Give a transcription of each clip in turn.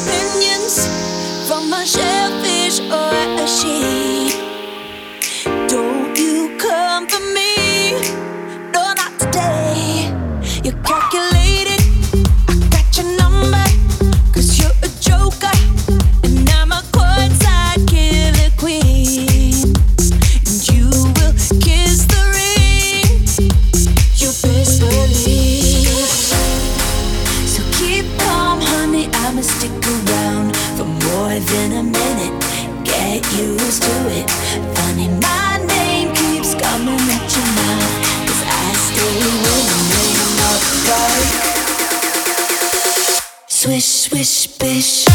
opinions from a shellfish or a sheep. Than a minute. Get used to it. Funny, my name keeps coming at your mouth. Cause I stay winning upright. Swish, swish, bish.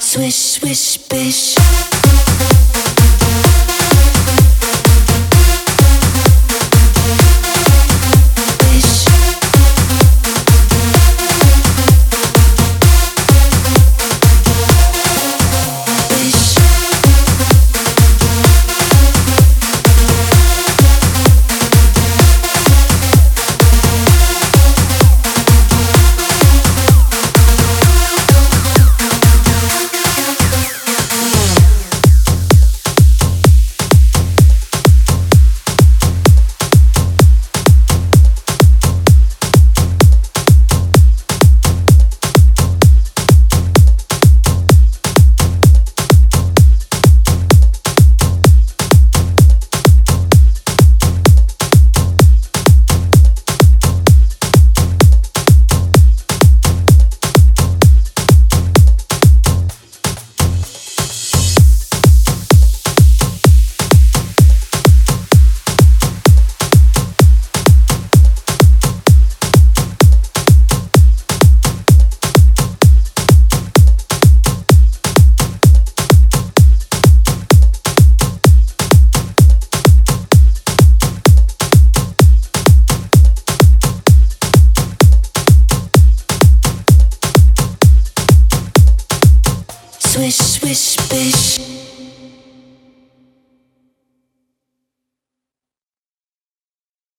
Swish, swish. Bish. Swish, swish, bish.